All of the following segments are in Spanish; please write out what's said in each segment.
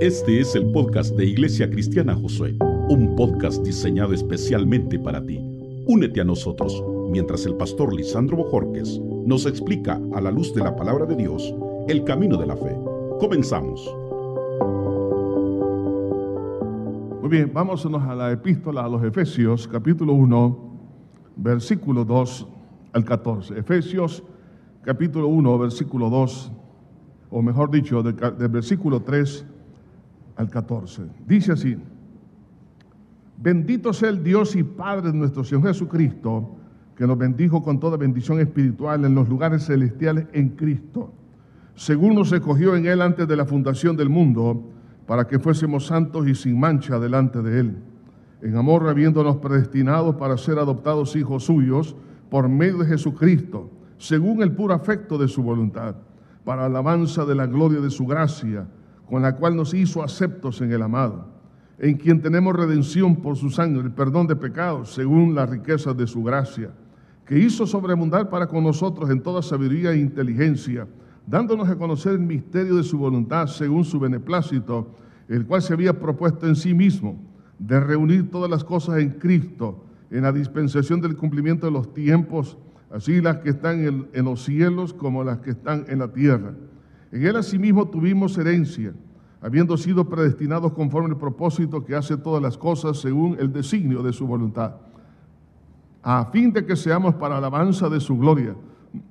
Este es el podcast de Iglesia Cristiana Josué, un podcast diseñado especialmente para ti. Únete a nosotros mientras el pastor Lisandro Bojorques nos explica a la luz de la palabra de Dios el camino de la fe. Comenzamos. Muy bien, vámonos a la epístola a los Efesios, capítulo 1, versículo 2 al 14. Efesios, capítulo 1, versículo 2, o mejor dicho, del, versículo 3 al 14. Dice así, bendito sea el Dios y Padre de nuestro Señor Jesucristo, que nos bendijo con toda bendición espiritual en los lugares celestiales en Cristo, según nos escogió en Él antes de la fundación del mundo, para que fuésemos santos y sin mancha delante de Él, en amor habiéndonos predestinados para ser adoptados hijos suyos por medio de Jesucristo, según el puro afecto de su voluntad, para alabanza de la gloria de su gracia con la cual nos hizo aceptos en el amado, en quien tenemos redención por su sangre, el perdón de pecados, según la riqueza de su gracia, que hizo sobreabundar para con nosotros en toda sabiduría e inteligencia, dándonos a conocer el misterio de su voluntad, según su beneplácito, el cual se había propuesto en sí mismo, de reunir todas las cosas en Cristo, en la dispensación del cumplimiento de los tiempos, así las que están en los cielos como las que están en la tierra en él asimismo tuvimos herencia, habiendo sido predestinados conforme al propósito que hace todas las cosas según el designio de su voluntad, a fin de que seamos para alabanza de su gloria.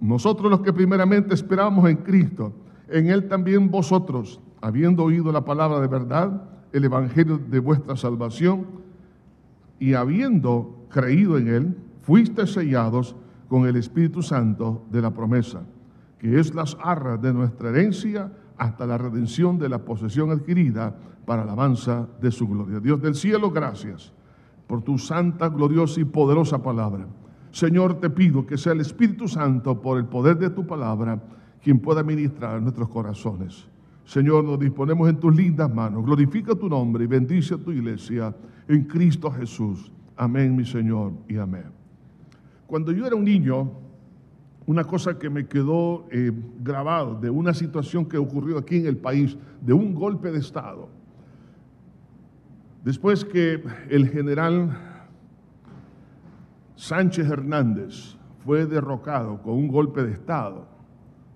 Nosotros los que primeramente esperamos en Cristo, en Él también vosotros, habiendo oído la palabra de verdad, el Evangelio de vuestra salvación, y habiendo creído en Él, fuiste sellados con el Espíritu Santo de la promesa que es las arras de nuestra herencia hasta la redención de la posesión adquirida para alabanza de su gloria. Dios del cielo, gracias por tu santa, gloriosa y poderosa palabra. Señor, te pido que sea el Espíritu Santo, por el poder de tu palabra, quien pueda ministrar nuestros corazones. Señor, nos disponemos en tus lindas manos. Glorifica tu nombre y bendice a tu iglesia en Cristo Jesús. Amén, mi Señor, y amén. Cuando yo era un niño, una cosa que me quedó eh, grabado de una situación que ocurrió aquí en el país, de un golpe de Estado. Después que el general Sánchez Hernández fue derrocado con un golpe de Estado,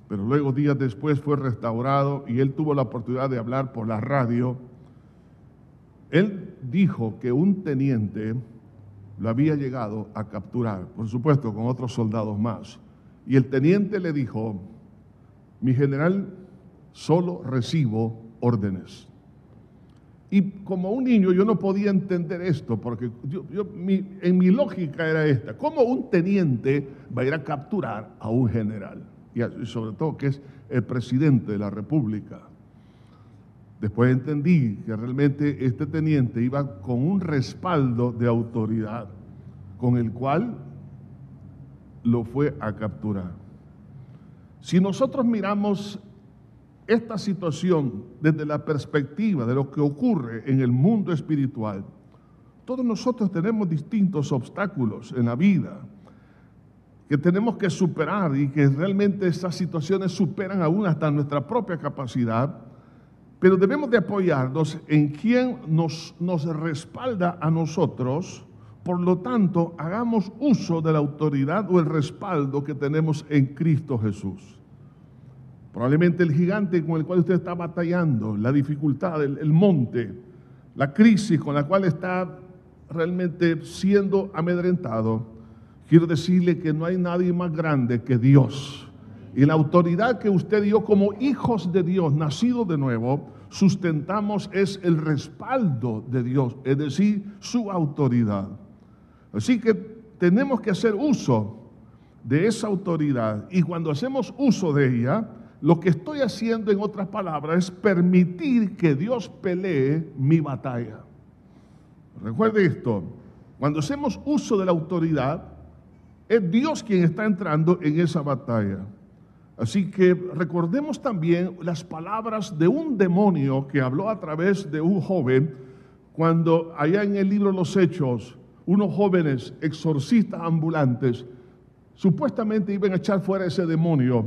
pero luego días después fue restaurado y él tuvo la oportunidad de hablar por la radio, él dijo que un teniente lo había llegado a capturar, por supuesto con otros soldados más y el teniente le dijo, mi general, solo recibo órdenes. Y como un niño yo no podía entender esto, porque yo, en mi lógica era esta, ¿cómo un teniente va a ir a capturar a un general? Y sobre todo que es el presidente de la República. Después entendí que realmente este teniente iba con un respaldo de autoridad, con el cual lo fue a capturar. Si nosotros miramos esta situación desde la perspectiva de lo que ocurre en el mundo espiritual, todos nosotros tenemos distintos obstáculos en la vida que tenemos que superar y que realmente estas situaciones superan aún hasta nuestra propia capacidad, pero debemos de apoyarnos en quien nos respalda a nosotros por lo tanto, hagamos uso de la autoridad o el respaldo que tenemos en Cristo Jesús. Probablemente el gigante con el cual usted está batallando, la dificultad, el, monte, la crisis con la cual está realmente siendo amedrentado, quiero decirle que no hay nadie más grande que Dios. Y la autoridad que usted dio como hijos de Dios, nacidos de nuevo, sustentamos es el respaldo de Dios, es decir, su autoridad. Así que tenemos que hacer uso de esa autoridad y cuando hacemos uso de ella, lo que estoy haciendo en otras palabras es permitir que Dios pelee mi batalla. Recuerde esto, cuando hacemos uso de la autoridad, es Dios quien está entrando en esa batalla. Así que recordemos también las palabras de un demonio que habló a través de un joven cuando allá en el libro los Hechos unos jóvenes exorcistas ambulantes supuestamente iban a echar fuera ese demonio.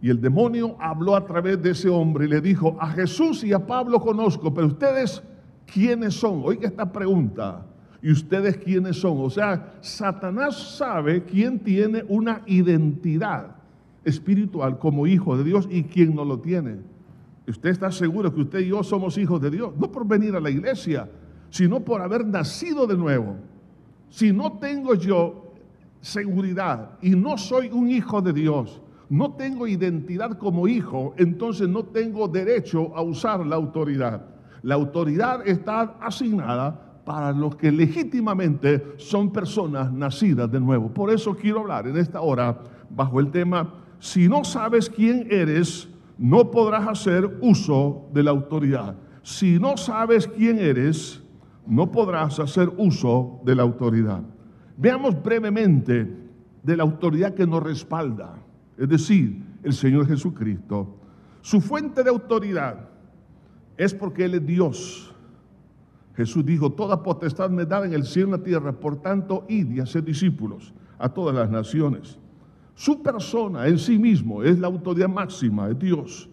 Y el demonio habló a través de ese hombre y le dijo, a Jesús y a Pablo conozco, pero ustedes, ¿quiénes son? Oiga esta pregunta. ¿Y ustedes quiénes son? O sea, Satanás sabe quién tiene una identidad espiritual como hijo de Dios y quién no lo tiene. ¿Usted está seguro que usted y yo somos hijos de Dios? No por venir a la iglesia, sino por haber nacido de nuevo. Si no tengo yo seguridad y no soy un hijo de Dios, no tengo identidad como hijo, entonces no tengo derecho a usar la autoridad. La autoridad está asignada para los que legítimamente son personas nacidas de nuevo. Por eso quiero hablar en esta hora bajo el tema, si no sabes quién eres, no podrás hacer uso de la autoridad. Si no sabes quién eres, no podrás hacer uso de la autoridad. Veamos brevemente de la autoridad que nos respalda, es decir, el Señor Jesucristo. Su fuente de autoridad es porque Él es Dios. Jesús dijo, toda potestad me da en el cielo y en la tierra, por tanto, id y haced discípulos a todas las naciones. Su persona en sí mismo es la autoridad máxima de Dios.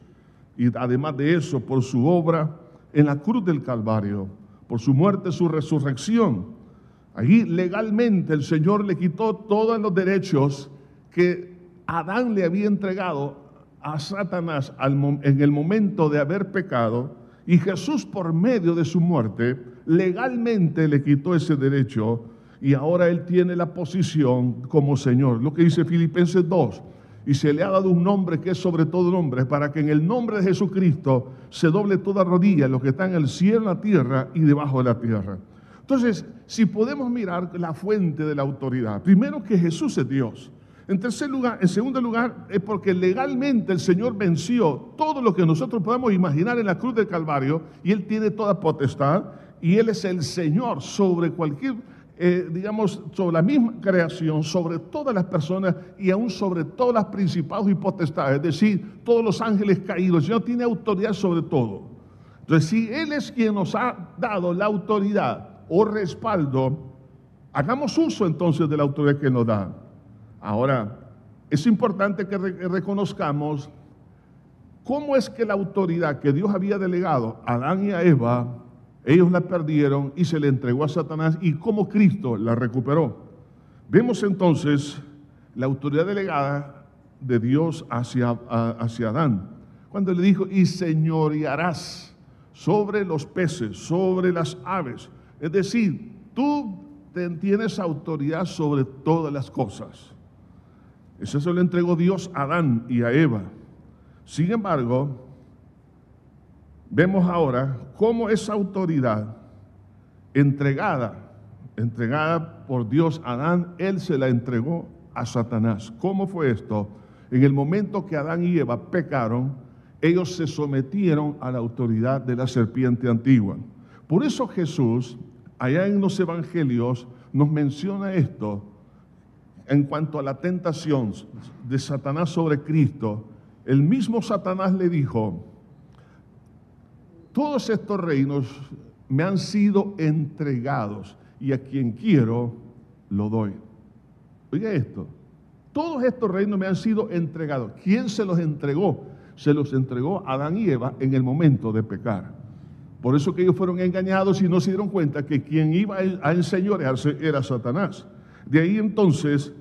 Y además de eso, por su obra en la cruz del Calvario, por su muerte, su resurrección. Allí legalmente el Señor le quitó todos los derechos que Adán le había entregado a Satanás en el momento de haber pecado. Y Jesús por medio de su muerte legalmente le quitó ese derecho y ahora él tiene la posición como Señor. Lo que dice Filipenses 2. Y se le ha dado un nombre que es sobre todo nombre, para que en el nombre de Jesucristo se doble toda rodilla, lo que está en el cielo, en la tierra y debajo de la tierra. Entonces, si podemos mirar la fuente de la autoridad, primero que Jesús es Dios. En tercer lugar, en segundo lugar, es porque legalmente el Señor venció todo lo que nosotros podemos imaginar en la cruz del Calvario y Él tiene toda potestad y Él es el Señor sobre cualquier eh, digamos, sobre la misma creación, sobre todas las personas y aún sobre todas las principados y potestades, es decir, todos los ángeles caídos. El Señor tiene autoridad sobre todo. Entonces, si Él es quien nos ha dado la autoridad o respaldo, hagamos uso entonces de la autoridad que nos da. Ahora, es importante que reconozcamos cómo es que la autoridad que Dios había delegado a Adán y a Eva ellos la perdieron y se le entregó a Satanás y como Cristo la recuperó. Vemos entonces la autoridad delegada de Dios hacia, hacia Adán, cuando le dijo, y señorearás sobre los peces, sobre las aves. Es decir, tú tienes autoridad sobre todas las cosas. Eso se lo entregó Dios a Adán y a Eva. Sin embargo, vemos ahora cómo esa autoridad entregada, entregada por Dios a Adán, él se la entregó a Satanás. ¿Cómo fue esto? En el momento que Adán y Eva pecaron, ellos se sometieron a la autoridad de la serpiente antigua. Por eso Jesús, allá en los evangelios, nos menciona esto en cuanto a la tentación de Satanás sobre Cristo. El mismo Satanás le dijo, todos estos reinos me han sido entregados y a quien quiero lo doy. Oiga esto, todos estos reinos me han sido entregados. ¿Quién se los entregó? Se los entregó Adán y Eva en el momento de pecar. Por eso que ellos fueron engañados y no se dieron cuenta que quien iba a enseñorearse era Satanás. De ahí entonces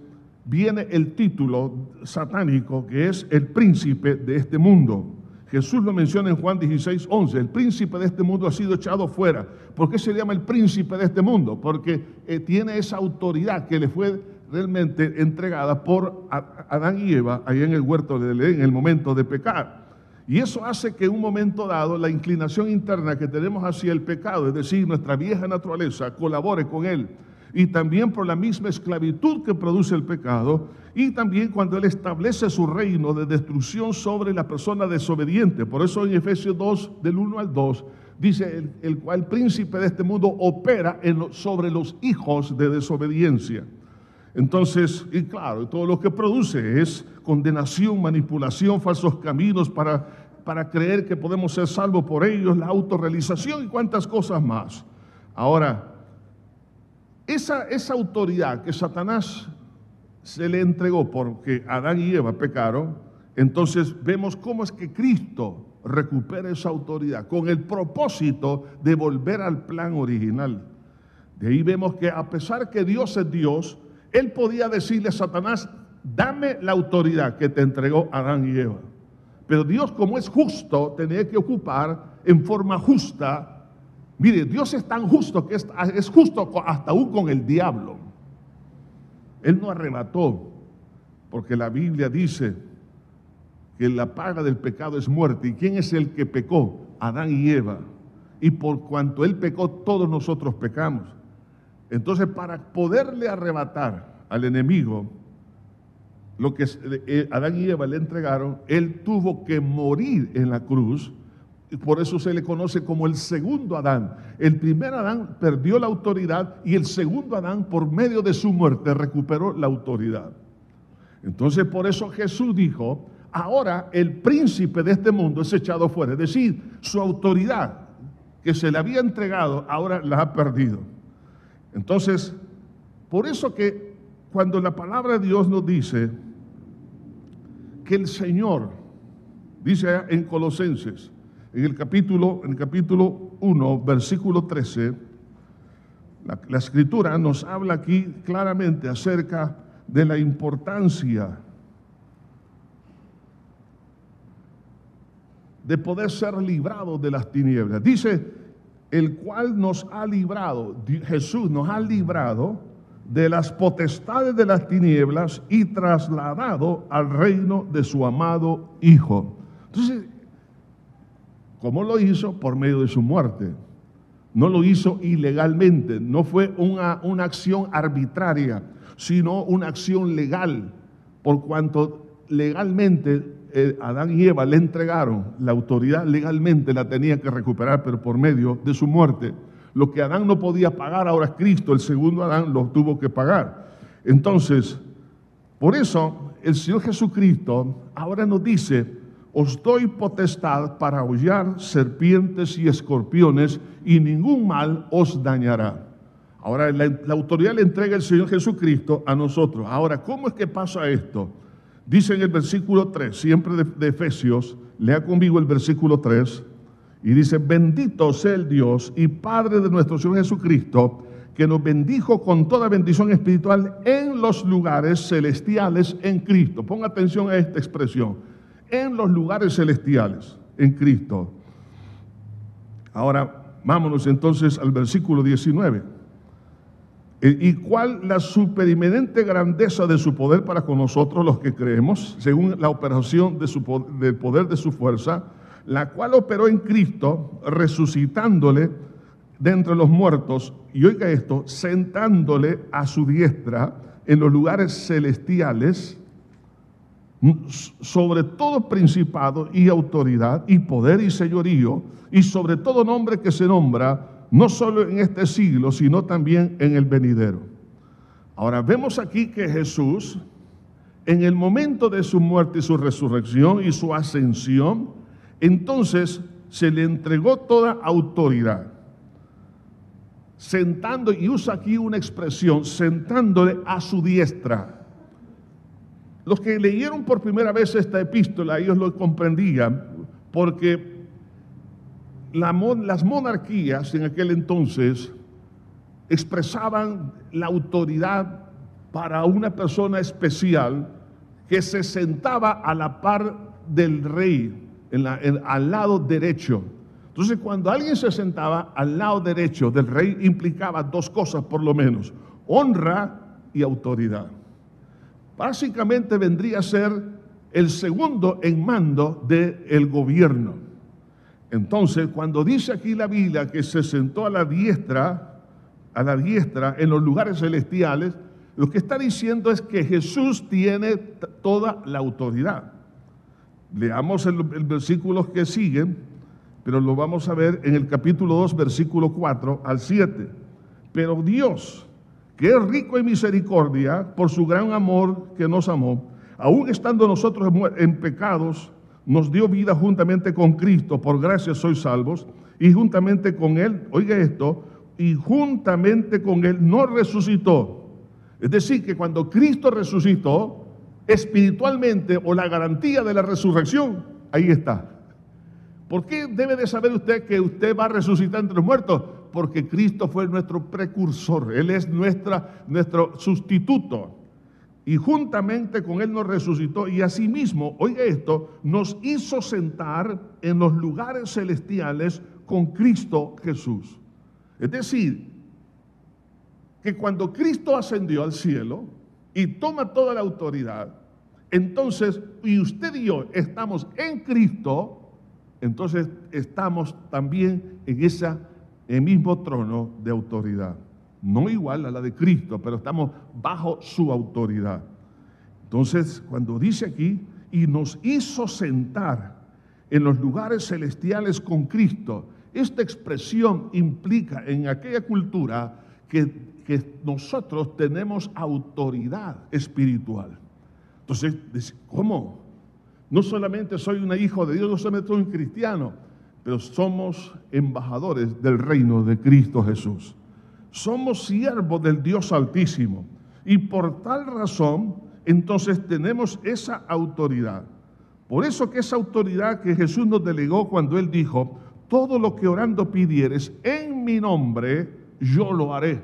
viene el título satánico que es el príncipe de este mundo. Jesús lo menciona en Juan 16, 11. El príncipe de este mundo ha sido echado fuera. ¿Por qué se llama el príncipe de este mundo? Porque eh, tiene esa autoridad que le fue realmente entregada por Adán y Eva ahí en el huerto de Edén en el momento de pecar. Y eso hace que en un momento dado la inclinación interna que tenemos hacia el pecado, es decir, nuestra vieja naturaleza, colabore con él y también por la misma esclavitud que produce el pecado, y también cuando Él establece su reino de destrucción sobre la persona desobediente. Por eso en Efesios 2, del 1 al 2, dice el, cual príncipe de este mundo opera sobre los hijos de desobediencia. Entonces, y claro, todo lo que produce es condenación, manipulación, falsos caminos para, para creer que podemos ser salvos por ellos, la autorrealización y cuantas cosas más. Ahora, esa, esa autoridad que Satanás se le entregó porque Adán y Eva pecaron, Entonces vemos cómo es que Cristo recupera esa autoridad con el propósito de volver al plan original. De ahí vemos que a pesar que Dios es Dios, Él podía decirle a Satanás, dame la autoridad que te entregó Adán y Eva. Pero Dios como es justo, tenía que ocupar en forma justa. Mire, Dios es tan justo que es, es justo hasta aún con el diablo. Él no arrebató, porque la Biblia dice, que la paga del pecado es muerte. ¿Y quién es el que pecó? Adán y Eva. Y por cuanto él pecó, todos nosotros pecamos. Entonces, para poderle arrebatar al enemigo lo que eh, Adán y Eva le entregaron, él tuvo que morir en la cruz. Y por eso se le conoce como el segundo Adán. El primer Adán perdió la autoridad y el segundo Adán, por medio de su muerte, recuperó la autoridad. Entonces, por eso Jesús dijo, ahora el príncipe de este mundo es echado fuera. Es decir, su autoridad que se le había entregado, ahora la ha perdido. Entonces, por eso que cuando la palabra de Dios nos dice que el Señor, dice en Colosenses, en el capítulo, en el capítulo 1, versículo 13, la, la escritura nos habla aquí claramente acerca de la importancia de poder ser librados de las tinieblas. Dice, el cual nos ha librado, Jesús nos ha librado de las potestades de las tinieblas y trasladado al reino de su amado Hijo. Entonces, ¿cómo lo hizo? Por medio de su muerte. No lo hizo ilegalmente, no fue una, una acción arbitraria, sino una acción legal, por cuanto legalmente eh, Adán y Eva le entregaron la autoridad legalmente, la tenía que recuperar, pero por medio de su muerte. Lo que Adán no podía pagar, ahora Cristo, el segundo Adán, lo tuvo que pagar. Entonces, por eso el Señor Jesucristo ahora nos dice, os doy potestad para hollar serpientes y escorpiones y ningún mal os dañará. Ahora la, autoridad le entrega el Señor Jesucristo a nosotros. Ahora, ¿cómo es que pasa esto? Dice en el versículo 3, siempre de, Efesios, lea conmigo el versículo 3, y dice, bendito sea el Dios y Padre de nuestro Señor Jesucristo, que nos bendijo con toda bendición espiritual en los lugares celestiales en Cristo. Ponga atención a esta expresión, en los lugares celestiales en Cristo. Ahora, vámonos entonces al versículo 19. Eh, ¿Y cuál la superimenente grandeza de su poder para con nosotros los que creemos, según la operación del poder de su fuerza, la cual operó en Cristo, resucitándole de entre los muertos, y oiga esto, sentándole a su diestra en los lugares celestiales, sobre todo principado y autoridad y poder y señorío, y sobre todo nombre que se nombra, no solo en este siglo, sino también en el venidero. Ahora vemos aquí que Jesús, en el momento de su muerte y su resurrección y su ascensión, entonces se le entregó toda autoridad. Sentando, y usa aquí una expresión, sentándole a su diestra. Los que leyeron por primera vez esta epístola, ellos lo comprendían, porque las monarquías en aquel entonces expresaban la autoridad para una persona especial que se sentaba a la par del rey, al lado derecho. Entonces, cuando alguien se sentaba al lado derecho del rey, implicaba dos cosas por lo menos, honra y autoridad. Básicamente vendría a ser el segundo en mando del gobierno. Entonces, cuando dice aquí la Biblia que se sentó a la diestra, a la diestra en los lugares celestiales, lo que está diciendo es que Jesús tiene toda la autoridad. Leamos el, el versículos que siguen, pero lo vamos a ver en el capítulo 2, versículo 4 al 7. Pero Dios, que es rico en misericordia, por su gran amor que nos amó, aún estando nosotros en pecados, nos dio vida juntamente con Cristo, por gracia sois salvos, y juntamente con Él, oiga esto, y juntamente con Él nos resucitó. Es decir, que cuando Cristo resucitó, espiritualmente o la garantía de la resurrección, ahí está. ¿Por qué debe de saber usted que usted va a resucitar entre los muertos? Porque Cristo fue nuestro precursor, Él es nuestra, nuestro sustituto. Y juntamente con Él nos resucitó y asimismo, oiga esto, nos hizo sentar en los lugares celestiales con Cristo Jesús. Es decir, que cuando Cristo ascendió al cielo y toma toda la autoridad, entonces, y usted y yo estamos en Cristo, entonces estamos también en ese mismo trono de autoridad. No igual a la de Cristo, pero estamos bajo su autoridad. Entonces, cuando dice aquí, y nos hizo sentar en los lugares celestiales con Cristo, esta expresión implica en aquella cultura que que nosotros tenemos autoridad espiritual. Entonces, ¿cómo? No solamente soy un hijo de Dios, no solamente soy un cristiano, pero somos embajadores del reino de Cristo Jesús. Somos siervos del Dios Altísimo. Y por tal razón, entonces tenemos esa autoridad. Por eso que esa autoridad que Jesús nos delegó cuando Él dijo, todo lo que orando pidieres en mi nombre, yo lo haré.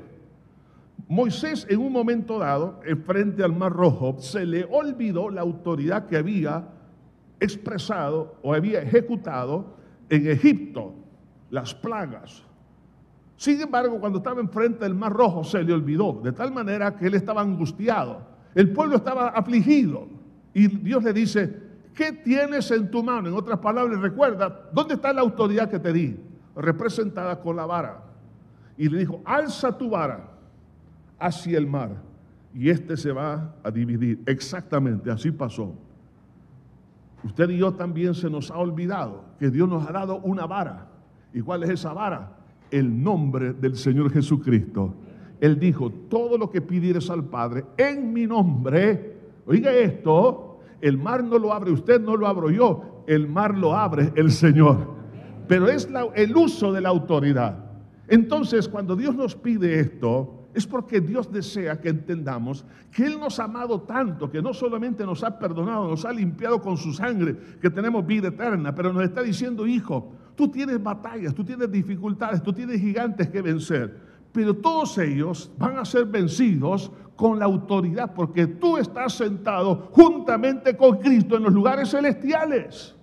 Moisés en un momento dado, frente al Mar Rojo, se le olvidó la autoridad que había expresado o había ejecutado en Egipto, las plagas. Sin embargo, cuando estaba enfrente del Mar Rojo, se le olvidó, de tal manera que él estaba angustiado. El pueblo estaba afligido. Y Dios le dice, ¿qué tienes en tu mano? En otras palabras, recuerda, ¿dónde está la autoridad que te di? Representada con la vara. Y le dijo, alza tu vara hacia el mar y este se va a dividir. Exactamente, así pasó. Usted y yo también se nos ha olvidado que Dios nos ha dado una vara. ¿Y cuál es esa vara? El nombre del Señor Jesucristo. Él dijo, todo lo que pidieres al Padre en mi nombre, oiga esto, el mar no lo abre usted, no lo abro yo, el mar lo abre el Señor. Pero es el uso de la autoridad. Entonces, cuando Dios nos pide esto, es porque Dios desea que entendamos que Él nos ha amado tanto, que no solamente nos ha perdonado, nos ha limpiado con su sangre, que tenemos vida eterna, pero nos está diciendo, hijo, tú tienes batallas, tú tienes dificultades, tú tienes gigantes que vencer, pero todos ellos van a ser vencidos con la autoridad, porque tú estás sentado juntamente con Cristo en los lugares celestiales.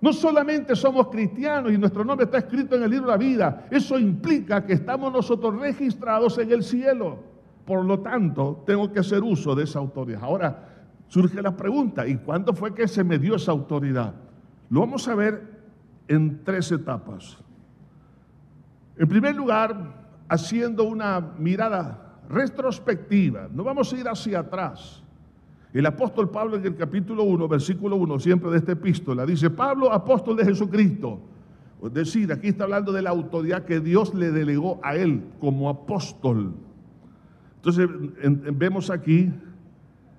No solamente somos cristianos y nuestro nombre está escrito en el libro de la vida, eso implica que estamos nosotros registrados en el cielo. Por lo tanto, tengo que hacer uso de esa autoridad. Ahora surge la pregunta, ¿y cuándo fue que se me dio esa autoridad? Lo vamos a ver en tres etapas. En primer lugar, haciendo una mirada retrospectiva, no vamos a ir hacia atrás. El apóstol Pablo en el capítulo 1, versículo 1, siempre de esta epístola, dice, Pablo, apóstol de Jesucristo. Es decir, aquí está hablando de la autoridad que Dios le delegó a él como apóstol. Entonces, vemos aquí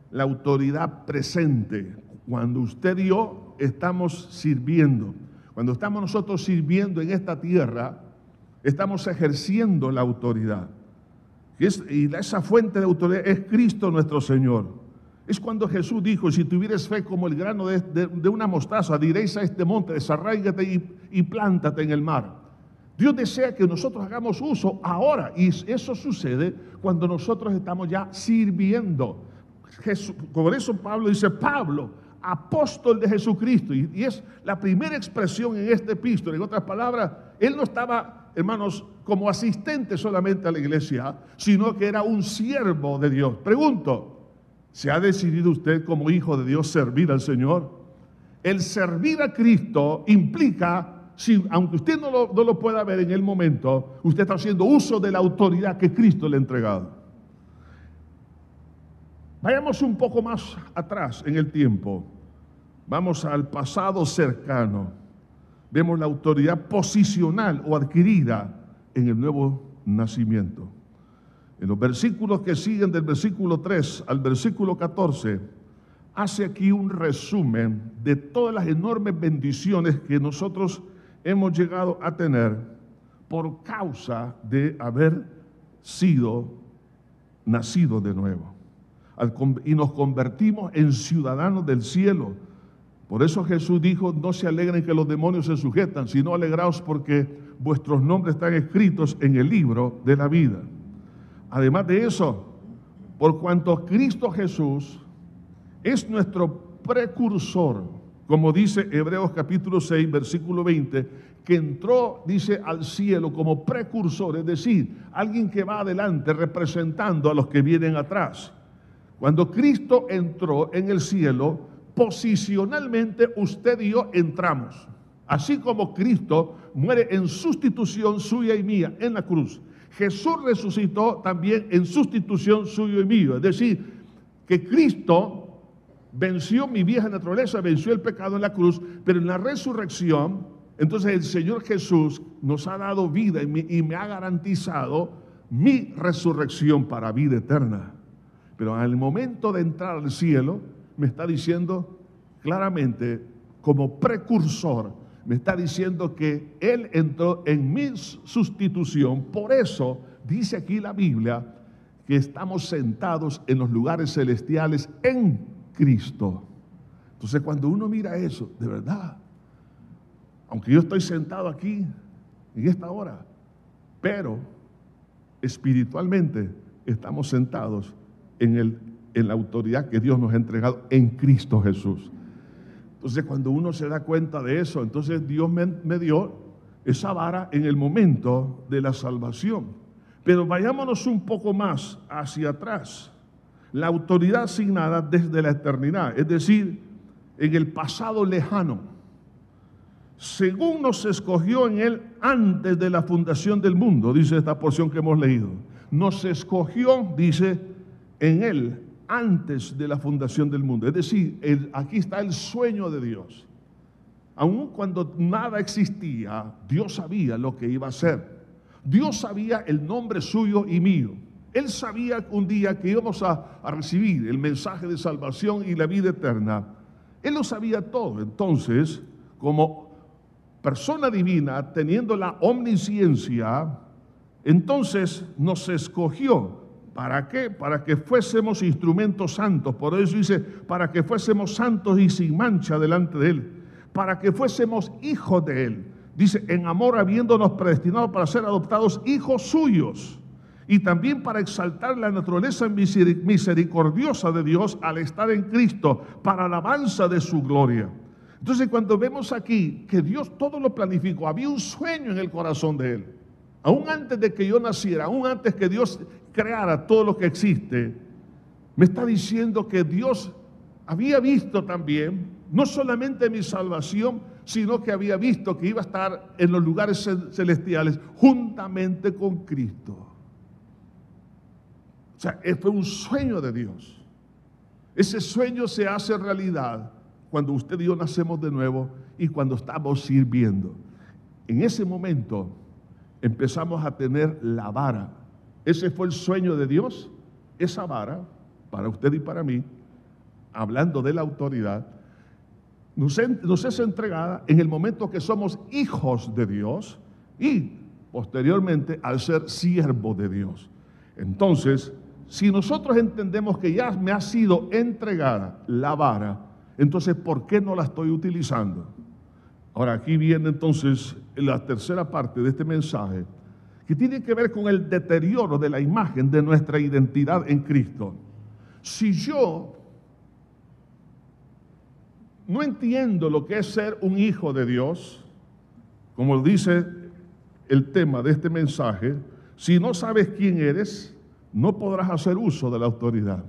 la autoridad presente. Cuando usted y yo estamos sirviendo, cuando estamos nosotros sirviendo en esta tierra, estamos ejerciendo la autoridad. Y, y esa fuente de autoridad es Cristo nuestro Señor. Es cuando Jesús dijo, si tuvieres fe como el grano de, una mostaza, diréis a este monte, desarraigate y, y plántate en el mar. Dios desea que nosotros hagamos uso ahora y eso sucede cuando nosotros estamos ya sirviendo. por eso Pablo dice, Pablo, apóstol de Jesucristo, y, y, es la primera expresión en este epístola. En otras palabras, él no estaba, hermanos, como asistente solamente a la iglesia, sino que era un siervo de Dios. Pregunto, ¿Se ha decidido usted como hijo de Dios servir al Señor? El servir a Cristo implica, si, aunque usted no lo, no lo pueda ver en el momento, usted está haciendo uso de la autoridad que Cristo le ha entregado. Vayamos un poco más atrás en el tiempo. Vamos al pasado cercano. Vemos la autoridad posicional o adquirida en el nuevo nacimiento. En los versículos que siguen del versículo 3 al versículo 14, hace aquí un resumen de todas las enormes bendiciones que nosotros hemos llegado a tener por causa de haber sido nacido de nuevo. y nos convertimos en ciudadanos del cielo. Por eso Jesús dijo, no se alegren que los demonios se sujetan, sino alegraos porque vuestros nombres están escritos en el libro de la vida. Además de eso, por cuanto Cristo Jesús es nuestro precursor, como dice Hebreos capítulo 6, versículo 20, que entró, dice, al cielo como precursor, es decir, alguien que va adelante representando a los que vienen atrás. Cuando Cristo entró en el cielo, posicionalmente usted y yo entramos. Así como Cristo muere en sustitución suya y mía en la cruz. Jesús resucitó también en sustitución suyo y mío. Es decir, que Cristo venció mi vieja naturaleza, venció el pecado en la cruz, pero en la resurrección, entonces el Señor Jesús nos ha dado vida y me, ha garantizado mi resurrección para vida eterna. Pero al momento de entrar al cielo, me está diciendo claramente, como precursor, me está diciendo que Él entró en mi sustitución. Por eso dice aquí la Biblia que estamos sentados en los lugares celestiales en Cristo. Entonces cuando uno mira eso, de verdad, aunque yo estoy sentado aquí en esta hora, pero espiritualmente estamos sentados en, el, en la autoridad que Dios nos ha entregado en Cristo Jesús. Entonces cuando uno se da cuenta de eso, entonces Dios me, dio esa vara en el momento de la salvación. Pero vayámonos un poco más hacia atrás la autoridad asignada desde la eternidad, es decir, en el pasado lejano, según nos escogió en él antes de la fundación del mundo, dice esta porción que hemos leído. Nos escogió, dice, en él antes de la fundación del mundo. Es decir, aquí está el sueño de Dios. Aun cuando nada existía, Dios sabía lo que iba a hacer. Dios sabía el nombre suyo y mío. Él sabía un día que íbamos a, recibir el mensaje de salvación y la vida eterna. Él lo sabía todo. Entonces, como persona divina, teniendo la omnisciencia, entonces nos escogió. ¿Para qué? Para que fuésemos instrumentos santos. Por eso dice, para que fuésemos santos y sin mancha delante de Él. Para que fuésemos hijos de Él. Dice, en amor habiéndonos predestinado para ser adoptados hijos suyos y también para exaltar la naturaleza misericordiosa de Dios al estar en Cristo, para alabanza de su gloria. Entonces cuando vemos aquí que Dios todo lo planificó, había un sueño en el corazón de Él. Aún antes de que yo naciera, aún antes que Dios creara todo lo que existe, me está diciendo que Dios había visto también, no solamente mi salvación, sino que había visto que iba a estar en los lugares celestiales juntamente con Cristo. O sea, fue un sueño de Dios. Ese sueño se hace realidad cuando usted y yo nacemos de nuevo y cuando estamos sirviendo. En ese momento empezamos a tener la vara. Ese fue el sueño de Dios. Esa vara, para usted y para mí, hablando de la autoridad, nos, es entregada en el momento que somos hijos de Dios y posteriormente al ser siervo de Dios. Entonces, si nosotros entendemos que ya me ha sido entregada la vara, entonces ¿por qué no la estoy utilizando? Ahora aquí viene entonces la tercera parte de este mensaje, que tiene que ver con el deterioro de la imagen de nuestra identidad en Cristo. Si yo no entiendo lo que es ser un hijo de Dios, como dice el tema de este mensaje, si no sabes quién eres, no podrás hacer uso de la autoridad.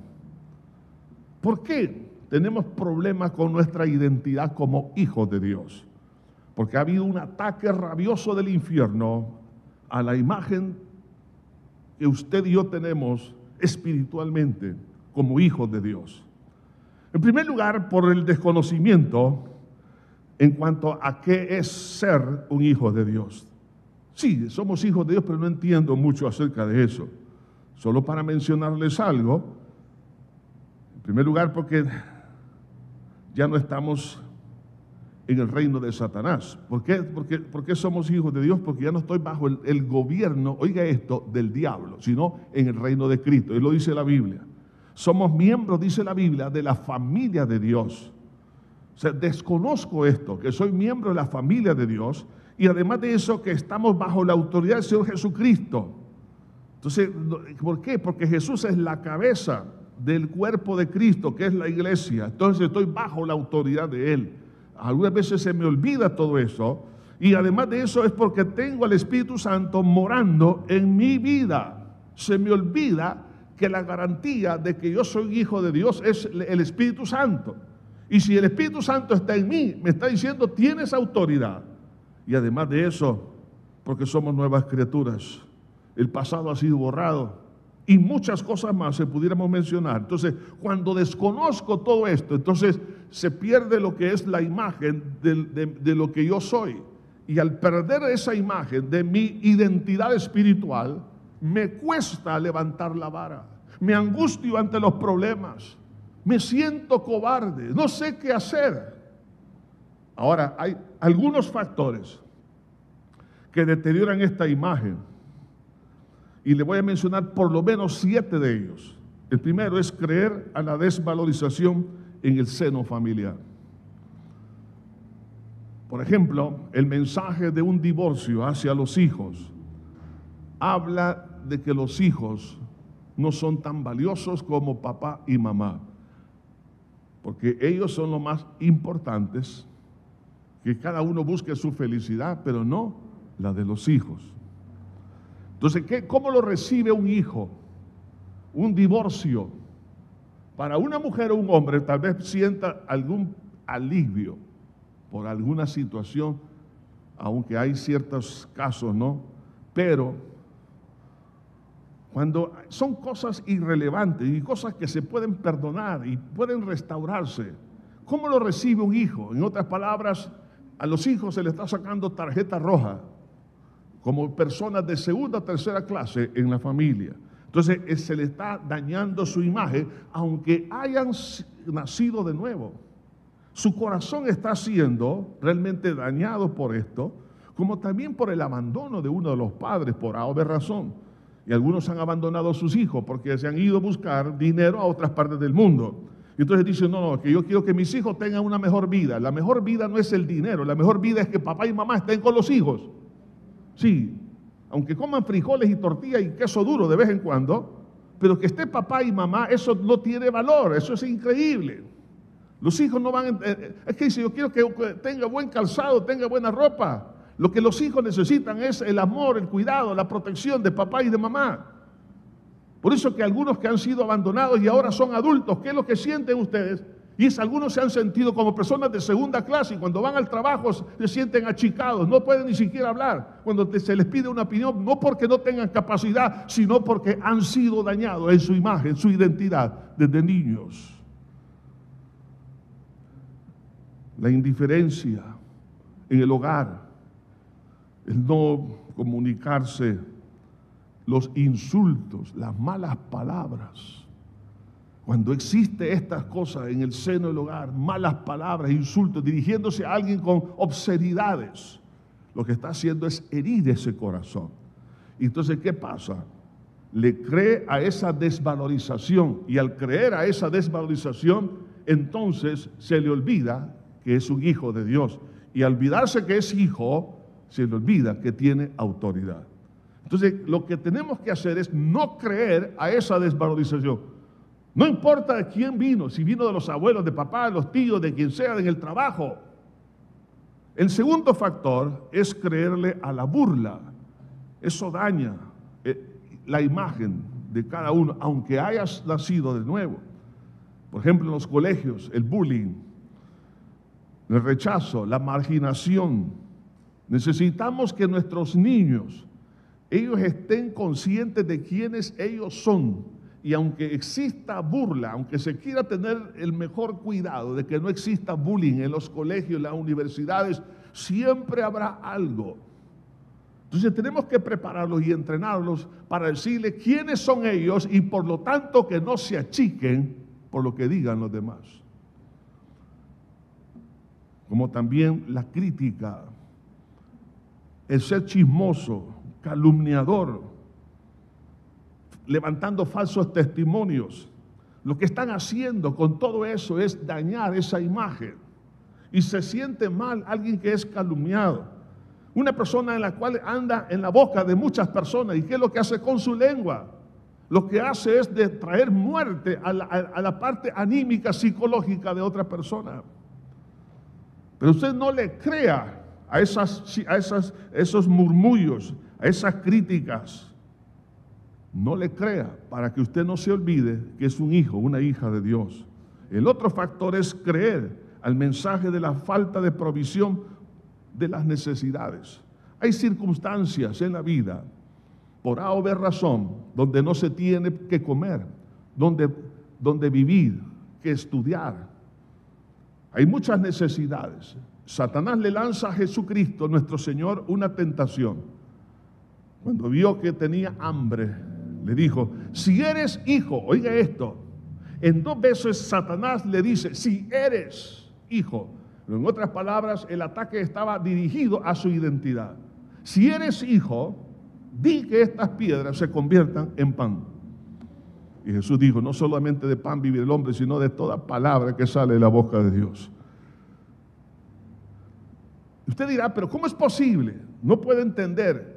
¿Por qué tenemos problemas con nuestra identidad como hijos de Dios? Porque ha habido un ataque rabioso del infierno a la imagen que usted y yo tenemos espiritualmente como hijos de Dios. En primer lugar, por el desconocimiento en cuanto a qué es ser un hijo de Dios. Sí, somos hijos de Dios, pero no entiendo mucho acerca de eso. Solo para mencionarles algo, en primer lugar porque ya no estamos en el reino de Satanás. ¿Por qué? Porque, somos hijos de Dios? Porque ya no estoy bajo el, el, gobierno, oiga esto, del diablo, sino en el reino de Cristo. Y lo dice la Biblia. Somos miembros, dice la Biblia, de la familia de Dios. O sea, desconozco esto, que soy miembro de la familia de Dios y además de eso que estamos bajo la autoridad del Señor Jesucristo. Entonces, ¿por qué? Porque Jesús es la cabeza del cuerpo de Cristo, que es la iglesia. Entonces estoy bajo la autoridad de Él. Algunas veces se me olvida todo eso. Y además de eso es porque tengo al Espíritu Santo morando en mi vida. Se me olvida que la garantía de que yo soy hijo de Dios es el Espíritu Santo. Y si el Espíritu Santo está en mí, me está diciendo, tienes autoridad. Y además de eso, porque somos nuevas criaturas. El pasado ha sido borrado y muchas cosas más se pudiéramos mencionar. Entonces, cuando desconozco todo esto, entonces se pierde lo que es la imagen de, lo que yo soy. Y al perder esa imagen de mi identidad espiritual, me cuesta levantar la vara. Me angustio ante los problemas. Me siento cobarde. No sé qué hacer. Ahora, hay algunos factores que deterioran esta imagen y le voy a mencionar por lo menos siete de ellos. El primero es creer a la desvalorización en el seno familiar. Por ejemplo, el mensaje de un divorcio hacia los hijos habla de que los hijos no son tan valiosos como papá y mamá, porque ellos son los más importantes, que cada uno busque su felicidad, pero no la de los hijos. Entonces, ¿qué, ¿cómo lo recibe un hijo? Un divorcio. Para una mujer o un hombre tal vez sienta algún alivio por alguna situación, aunque hay ciertos casos, ¿no? Pero cuando son cosas irrelevantes y cosas que se pueden perdonar y pueden restaurarse, ¿cómo lo recibe un hijo? En otras palabras, a los hijos se les está sacando tarjeta roja como personas de segunda o tercera clase en la familia. Entonces eh, se le está dañando su imagen, aunque hayan nacido de nuevo. Su corazón está siendo realmente dañado por esto, como también por el abandono de uno de los padres, por A razón. Y algunos han abandonado a sus hijos porque se han ido a buscar dinero a otras partes del mundo. Y entonces dicen, no, no, que yo quiero que mis hijos tengan una mejor vida. La mejor vida no es el dinero, la mejor vida es que papá y mamá estén con los hijos. Sí, aunque coman frijoles y tortilla y queso duro de vez en cuando, pero que esté papá y mamá, eso no tiene valor, eso es increíble. Los hijos no van, a, eh, es que dice, yo quiero que tenga buen calzado, tenga buena ropa. Lo que los hijos necesitan es el amor, el cuidado, la protección de papá y de mamá. Por eso que algunos que han sido abandonados y ahora son adultos, ¿qué es lo que sienten ustedes? Y es, algunos se han sentido como personas de segunda clase y cuando van al trabajo se sienten achicados, no pueden ni siquiera hablar cuando se les pide una opinión, no porque no tengan capacidad, sino porque han sido dañados en su imagen, su identidad desde niños. La indiferencia en el hogar, el no comunicarse, los insultos, las malas palabras cuando existe estas cosas en el seno del hogar, malas palabras, insultos, dirigiéndose a alguien con obscenidades, lo que está haciendo es herir ese corazón. Y entonces, ¿qué pasa? Le cree a esa desvalorización y al creer a esa desvalorización, entonces se le olvida que es un hijo de Dios. Y al olvidarse que es hijo, se le olvida que tiene autoridad. Entonces, lo que tenemos que hacer es no creer a esa desvalorización. No importa de quién vino, si vino de los abuelos, de papá, de los tíos, de quien sea, en el trabajo. El segundo factor es creerle a la burla. Eso daña eh, la imagen de cada uno, aunque hayas nacido de nuevo. Por ejemplo, en los colegios, el bullying, el rechazo, la marginación. Necesitamos que nuestros niños, ellos estén conscientes de quiénes ellos son y aunque exista burla, aunque se quiera tener el mejor cuidado de que no exista bullying en los colegios, en las universidades, siempre habrá algo. Entonces tenemos que prepararlos y entrenarlos para decirle quiénes son ellos y por lo tanto que no se achiquen por lo que digan los demás. Como también la crítica, el ser chismoso, calumniador, levantando falsos testimonios, lo que están haciendo con todo eso es dañar esa imagen. Y se siente mal alguien que es calumniado. Una persona en la cual anda en la boca de muchas personas. ¿Y qué es lo que hace con su lengua? Lo que hace es traer muerte a la, a la parte anímica, psicológica de otra persona. Pero usted no le crea a, esas, a esas, esos murmullos, a esas críticas. No le crea para que usted no se olvide que es un hijo, una hija de Dios. El otro factor es creer al mensaje de la falta de provisión de las necesidades. Hay circunstancias en la vida, por A o B razón, donde no se tiene que comer, donde, donde vivir, que estudiar. Hay muchas necesidades. Satanás le lanza a Jesucristo, nuestro Señor, una tentación. Cuando vio que tenía hambre, le dijo, si eres hijo, oiga esto, en dos veces Satanás le dice, si eres hijo. en otras palabras, el ataque estaba dirigido a su identidad. Si eres hijo, di que estas piedras se conviertan en pan. Y Jesús dijo, no solamente de pan vive el hombre, sino de toda palabra que sale de la boca de Dios. Usted dirá, pero ¿cómo es posible? No puede entender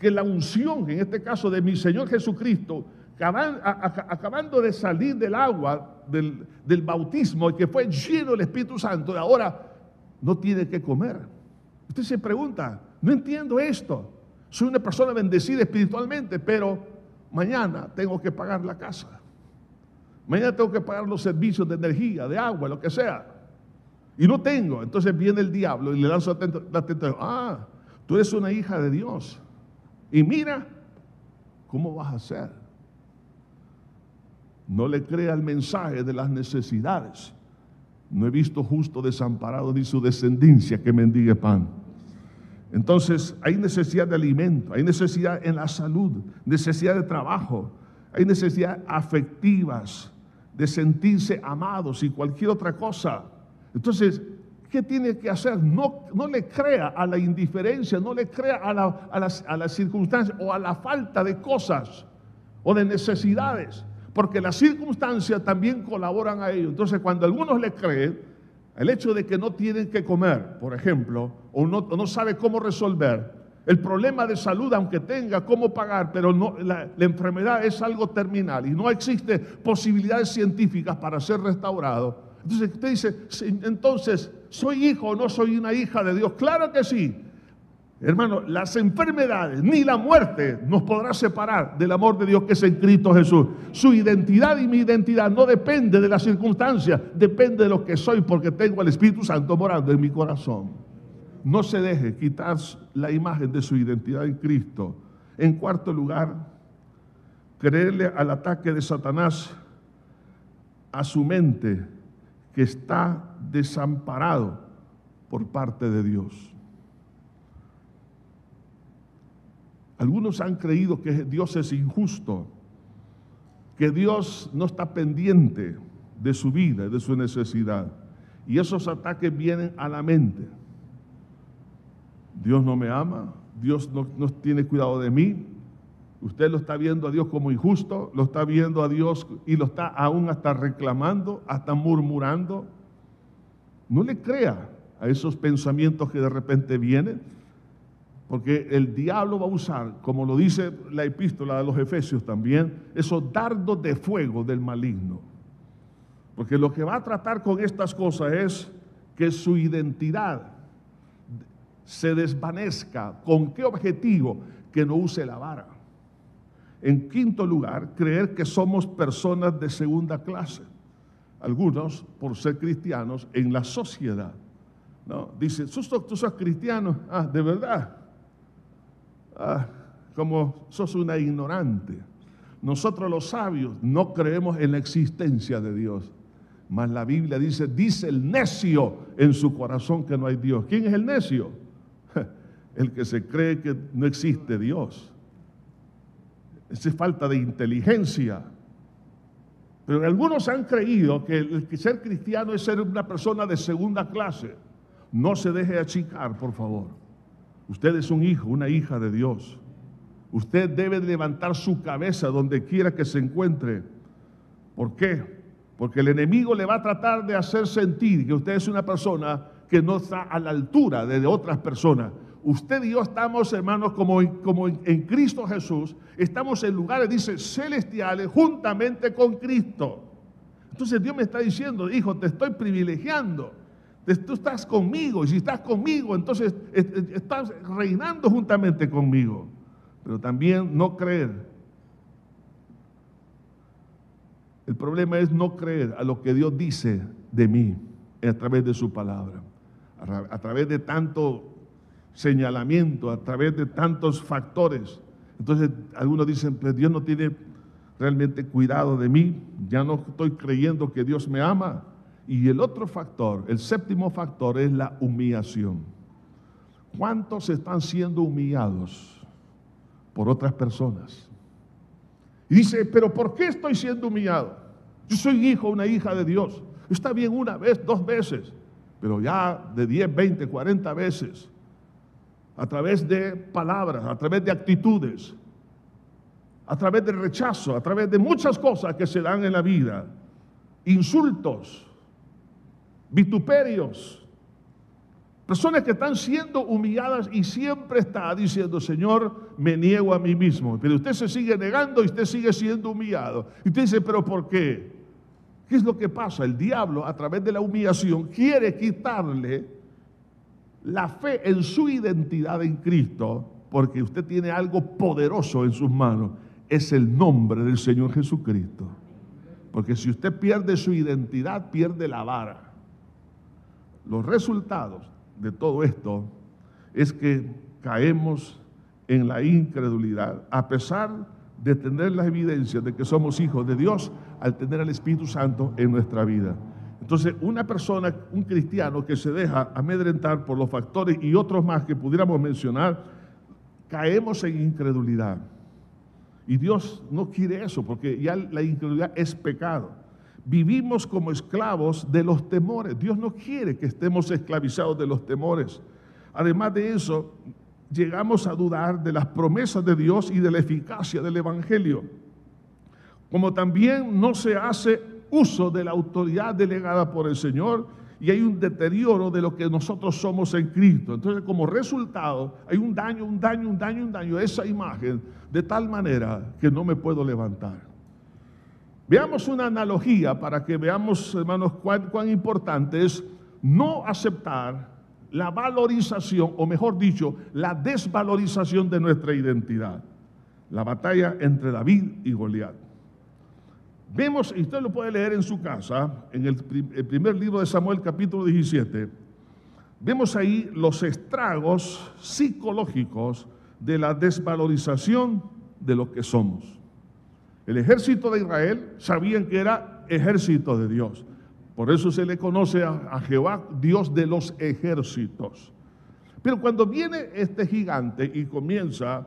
que la unción, en este caso de mi Señor Jesucristo, acabando de salir del agua del, del bautismo y que fue lleno del Espíritu Santo, ahora no tiene que comer. Usted se pregunta, no entiendo esto. Soy una persona bendecida espiritualmente, pero mañana tengo que pagar la casa. Mañana tengo que pagar los servicios de energía, de agua, lo que sea. Y no tengo. Entonces viene el diablo y le lanza la. Ah, tú eres una hija de Dios. Y mira, ¿cómo vas a hacer? No le crea el mensaje de las necesidades. No he visto justo desamparado ni su descendencia que mendigue pan. Entonces hay necesidad de alimento, hay necesidad en la salud, necesidad de trabajo, hay necesidad afectivas, de sentirse amados y cualquier otra cosa. Entonces, ¿qué tiene que hacer? No, no le crea a la indiferencia, no le crea a, la, a, las, a las circunstancias o a la falta de cosas o de necesidades, porque las circunstancias también colaboran a ello. Entonces, cuando algunos le creen, el hecho de que no tienen que comer, por ejemplo, o no, no sabe cómo resolver, el problema de salud, aunque tenga cómo pagar, pero no, la, la, enfermedad es algo terminal y no existe posibilidades científicas para ser restaurado, entonces usted dice, entonces, ¿soy hijo o no soy una hija de Dios? Claro que sí. Hermano, las enfermedades ni la muerte nos podrá separar del amor de Dios que es en Cristo Jesús. Su identidad y mi identidad no depende de las circunstancias, depende de lo que soy porque tengo al Espíritu Santo morando en mi corazón. No se deje quitar la imagen de su identidad en Cristo. En cuarto lugar, creerle al ataque de Satanás a su mente que está desamparado por parte de Dios. Algunos han creído que Dios es injusto, que Dios no está pendiente de su vida, de su necesidad. Y esos ataques vienen a la mente. Dios no me ama, Dios no, no, tiene cuidado de mí. Usted lo está viendo a Dios como injusto, lo está viendo a Dios y lo está aún hasta reclamando, hasta murmurando. No le crea a esos pensamientos que de repente vienen porque el diablo va a usar, como lo dice la epístola de los Efesios también, esos dardos de fuego del maligno. Porque lo que va a tratar con estas cosas es que su identidad se desvanezca. ¿Con qué objetivo? Que no use la vara. En quinto lugar, creer que somos personas de segunda clase. Algunos, por ser cristianos, en la sociedad. ¿no? Dicen, tú sos cristiano, ah, de verdad ah, como sos una ignorante. Nosotros los sabios no creemos en la existencia de Dios. Mas la Biblia dice, dice el necio en su corazón que no hay Dios. ¿Quién es el necio? El que se cree que no existe Dios. Es falta de inteligencia. Pero algunos han creído que el ser cristiano es ser una persona de segunda clase. No se deje achicar, por favor. Usted es un hijo, una hija de Dios. Usted debe levantar su cabeza donde quiera que se encuentre. ¿Por qué? Porque el enemigo le va a tratar de hacer sentir que usted es una persona que no está a la altura de otras personas. Usted y yo estamos, hermanos, como, como en Cristo Jesús, estamos en lugares, dice, celestiales, juntamente con Cristo. Entonces Dios me está diciendo, hijo, te estoy privilegiando. Tú estás conmigo y si estás conmigo, entonces estás reinando juntamente conmigo. Pero también no creer. El problema es no creer a lo que Dios dice de mí a través de su palabra. A través de tanto señalamiento, a través de tantos factores. Entonces algunos dicen, pues Dios no tiene realmente cuidado de mí, ya no estoy creyendo que Dios me ama. Y el otro factor, el séptimo factor, es la humillación. ¿Cuántos están siendo humillados por otras personas? Y dice, pero ¿por qué estoy siendo humillado? Yo soy hijo, una hija de Dios. Está bien una vez, dos veces, pero ya de 10, 20, 40 veces, a través de palabras, a través de actitudes, a través del rechazo, a través de muchas cosas que se dan en la vida, insultos, vituperios, personas que están siendo humilladas y siempre está diciendo, Señor, me niego a mí mismo. Pero usted se sigue negando y usted sigue siendo humillado. Y usted dice, pero ¿por qué? ¿Qué es lo que pasa? El diablo, a través de la humillación, quiere quitarle la fe en su identidad en Cristo, porque usted tiene algo poderoso en sus manos es el nombre del Señor Jesucristo. Porque si usted pierde su identidad, pierde la vara. Los resultados de todo esto es que caemos en la incredulidad, a pesar de tener la evidencia de que somos hijos de Dios al tener al Espíritu Santo en nuestra vida. Entonces, una persona, un cristiano que se deja amedrentar por los factores y otros más que pudiéramos mencionar, caemos en incredulidad. Y Dios no quiere eso, porque ya la incredulidad es pecado. Vivimos como esclavos de los temores. Dios no quiere que estemos esclavizados de los temores. Además de eso, llegamos a dudar de las promesas de Dios y de la eficacia del Evangelio. Como también no se hace uso de la autoridad delegada por el Señor y hay un deterioro de lo que nosotros somos en Cristo. Entonces, como resultado, hay un daño, un daño, un daño, un daño a esa imagen, de tal manera que no me puedo levantar. Veamos una analogía para que veamos, hermanos, cuán, cuán importante es no aceptar la valorización, o mejor dicho, la desvalorización de nuestra identidad. La batalla entre David y Goliat. Vemos, y usted lo puede leer en su casa, en el, primer libro de Samuel capítulo 17, vemos ahí los estragos psicológicos de la desvalorización de lo que somos. El ejército de Israel sabían que era ejército de Dios. Por eso se le conoce a, a, Jehová Dios de los ejércitos. Pero cuando viene este gigante y comienza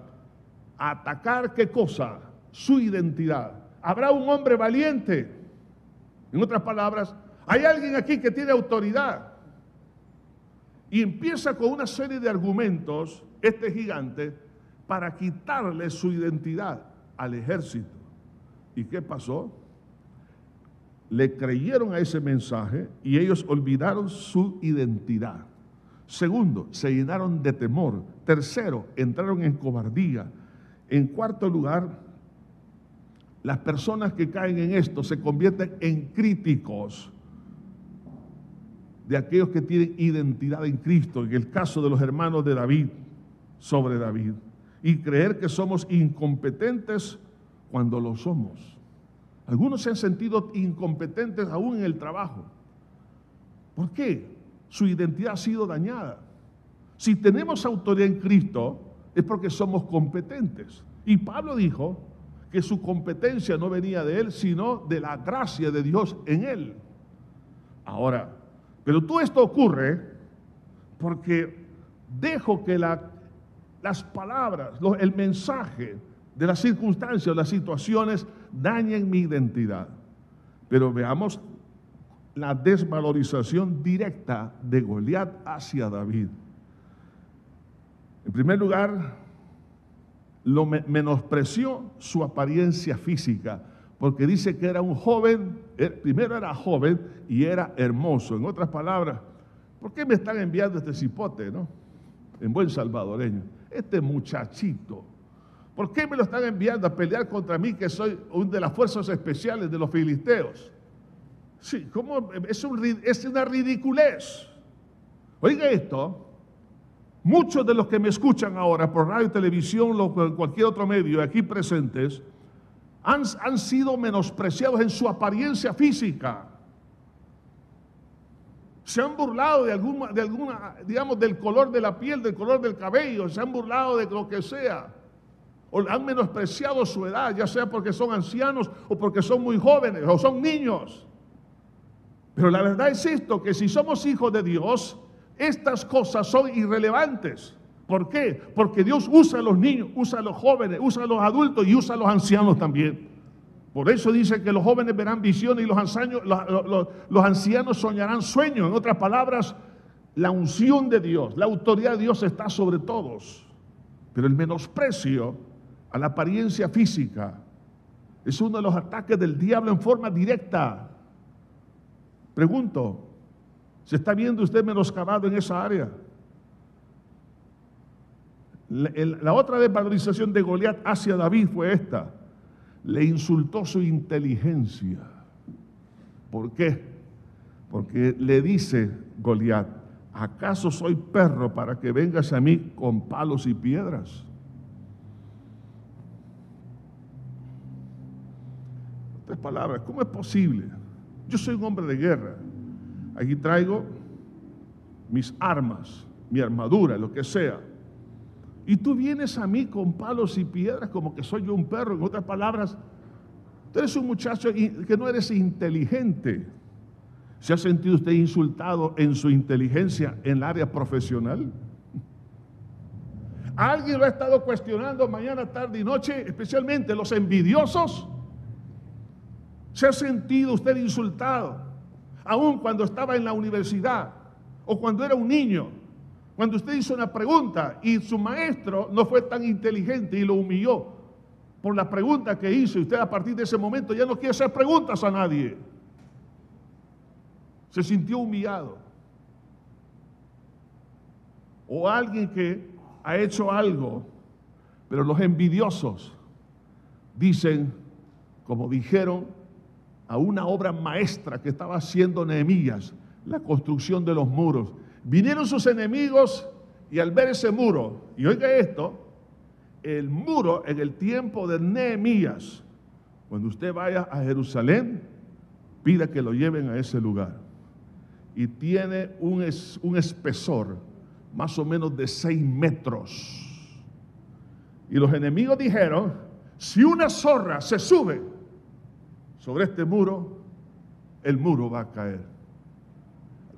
a atacar qué cosa? Su identidad habrá un hombre valiente. En otras palabras, hay alguien aquí que tiene autoridad. Y empieza con una serie de argumentos, este gigante, para quitarle su identidad al ejército. ¿Y qué pasó? Le creyeron a ese mensaje y ellos olvidaron su identidad. Segundo, se llenaron de temor. Tercero, entraron en cobardía. En cuarto lugar, las personas que caen en esto se convierten en críticos de aquellos que tienen identidad en Cristo, en el caso de los hermanos de David sobre David, y creer que somos incompetentes cuando lo somos. Algunos se han sentido incompetentes aún en el trabajo. ¿Por qué? Su identidad ha sido dañada. Si tenemos autoridad en Cristo, es porque somos competentes. Y Pablo dijo, que su competencia no venía de él, sino de la gracia de Dios en él. Ahora, pero todo esto ocurre porque dejo que las palabras, el mensaje de las circunstancias, las situaciones dañen mi identidad. Pero veamos la desvalorización directa de Goliat hacia David. En primer lugar, lo menospreció su apariencia física, porque dice que era un joven, er, primero era joven y era hermoso. En otras palabras, ¿por qué me están enviando este cipote, no? En buen salvadoreño. Este muchachito. ¿Por qué me lo están enviando a pelear contra mí, que soy un de las fuerzas especiales de los filisteos? Sí, ¿cómo? Es, es una ridiculez. Oiga esto, muchos de los que me escuchan ahora por radio, televisión, o cualquier otro medio aquí presentes, han, sido menospreciados en su apariencia física. Se han burlado de alguna, de alguna, digamos, del color de la piel, del color del cabello, se han burlado de lo que sea. O han menospreciado su edad, ya sea porque son ancianos o porque son muy jóvenes o son niños. Pero la verdad es esto, que si somos hijos de Dios, estas cosas son irrelevantes. ¿Por qué? Porque Dios usa a los niños, usa a los jóvenes, usa a los adultos y usa a los ancianos también. Por eso dice que los jóvenes verán visiones y los ancianos, los, ancianos soñarán sueños. En otras palabras, la unción de Dios, la autoridad de Dios está sobre todos. Pero el menosprecio a la apariencia física es uno de los ataques del diablo en forma directa. Pregunto, ¿se está viendo usted menoscabado en esa área? La, otra desvalorización de Goliat hacia David fue esta. Le insultó su inteligencia. ¿Por qué? Porque le dice Goliat, ¿acaso soy perro para que vengas a mí con palos y piedras? Tres palabras, ¿cómo es posible? Yo soy un hombre de guerra. Aquí traigo mis armas, mi armadura, lo que sea. Y tú vienes a mí con palos y piedras como que soy yo un perro. En otras palabras, tú eres un muchacho que no eres inteligente. ¿Se ha sentido usted insultado en su inteligencia en el área profesional? ¿Alguien lo ha estado cuestionando mañana, tarde y noche, especialmente los envidiosos? ¿Se ha sentido usted insultado? Aún cuando estaba en la universidad o cuando era un niño cuando usted hizo una pregunta y su maestro no fue tan inteligente y lo humilló por la pregunta que hizo, y usted a partir de ese momento ya no quiere hacer preguntas a nadie. Se sintió humillado. O alguien que ha hecho algo, pero los envidiosos dicen, como dijeron, a una obra maestra que estaba haciendo Nehemías, la construcción de los muros. Vinieron sus enemigos y al ver ese muro, y oiga esto, el muro en el tiempo de Nehemías, cuando usted vaya a Jerusalén, pida que lo lleven a ese lugar. Y tiene un, un espesor más o menos de seis metros. Y los enemigos dijeron, si una zorra se sube sobre este muro, el muro va a caer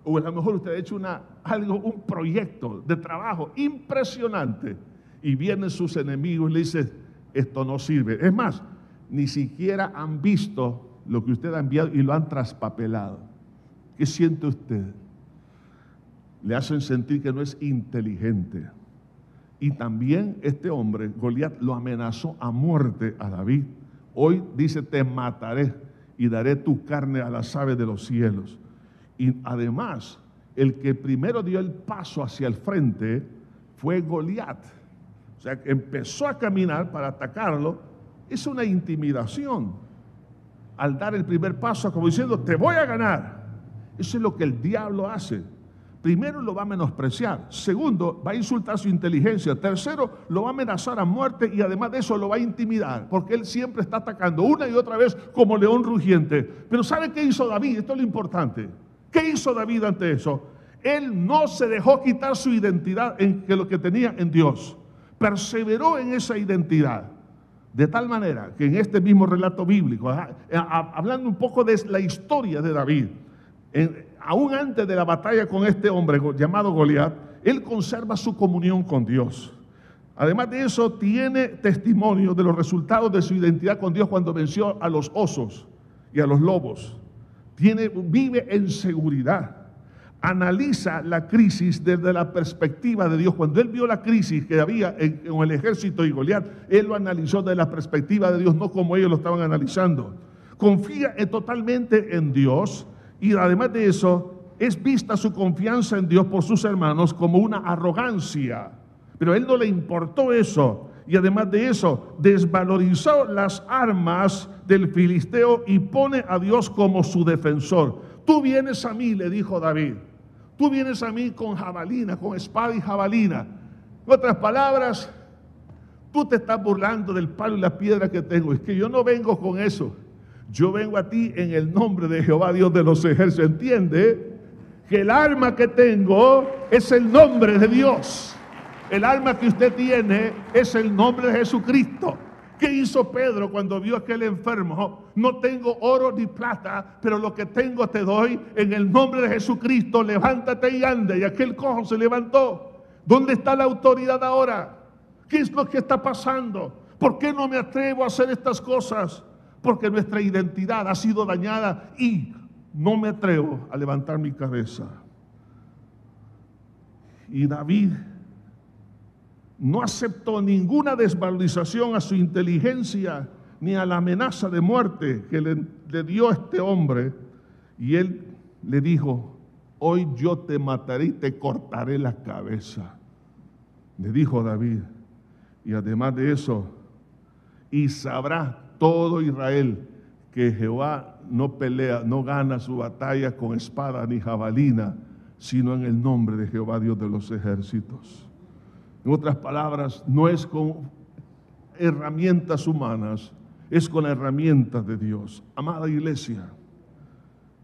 o a lo mejor usted ha hecho una, algo, un proyecto de trabajo impresionante y vienen sus enemigos y le dicen, esto no sirve. Es más, ni siquiera han visto lo que usted ha enviado y lo han traspapelado. ¿Qué siente usted? Le hacen sentir que no es inteligente. Y también este hombre, Goliat, lo amenazó a muerte a David. Hoy dice, te mataré y daré tu carne a las aves de los cielos. Y además, el que primero dio el paso hacia el frente fue Goliat. O sea, empezó a caminar para atacarlo. Es una intimidación. Al dar el primer paso, como diciendo, te voy a ganar. Eso es lo que el diablo hace. Primero lo va a menospreciar. Segundo, va a insultar su inteligencia. Tercero, lo va a amenazar a muerte y además de eso lo va a intimidar. Porque él siempre está atacando una y otra vez como león rugiente. Pero ¿sabe qué hizo David? Esto es lo importante. ¿Qué hizo David ante eso? Él no se dejó quitar su identidad en que lo que tenía en Dios. Perseveró en esa identidad. De tal manera que en este mismo relato bíblico, hablando un poco de la historia de David, aún antes de la batalla con este hombre llamado Goliat, él conserva su comunión con Dios. Además de eso, tiene testimonio de los resultados de su identidad con Dios cuando venció a los osos y a los lobos vive en seguridad. Analiza la crisis desde la perspectiva de Dios. Cuando él vio la crisis que había en, el ejército y Goliat, él lo analizó desde la perspectiva de Dios, no como ellos lo estaban analizando. confía totalmente en Dios y además de eso es vista su confianza en Dios por sus hermanos como una arrogancia. Pero a él no le importó eso. Y además de eso, desvalorizó las armas del filisteo y pone a Dios como su defensor. Tú vienes a mí, le dijo David. Tú vienes a mí con jabalina, con espada y jabalina. En otras palabras, tú te estás burlando del palo y la piedra que tengo. Es que yo no vengo con eso. Yo vengo a ti en el nombre de Jehová, Dios de los ejércitos. ¿Entiende? Que el arma que tengo es el nombre de Dios. El arma que usted tiene es el nombre de Jesucristo. ¿Qué hizo Pedro cuando vio a aquel enfermo? No tengo oro ni plata, pero lo que tengo te doy en el nombre de Jesucristo. Levántate y ande. Y aquel cojo se levantó. ¿Dónde está la autoridad ahora? ¿Qué es lo que está pasando? ¿Por qué no me atrevo a hacer estas cosas? Porque nuestra identidad ha sido dañada y no me atrevo a levantar mi cabeza. Y David no aceptó ninguna desvalorización a su inteligencia ni a la amenaza de muerte que le, dio este hombre. Y él le dijo, hoy yo te mataré y te cortaré la cabeza. Le dijo David. Y además de eso, y sabrá todo Israel que Jehová no pelea, no gana su batalla con espada ni jabalina, sino en el nombre de Jehová Dios de los ejércitos. En otras palabras, no es con herramientas humanas, es con herramientas de Dios. Amada iglesia,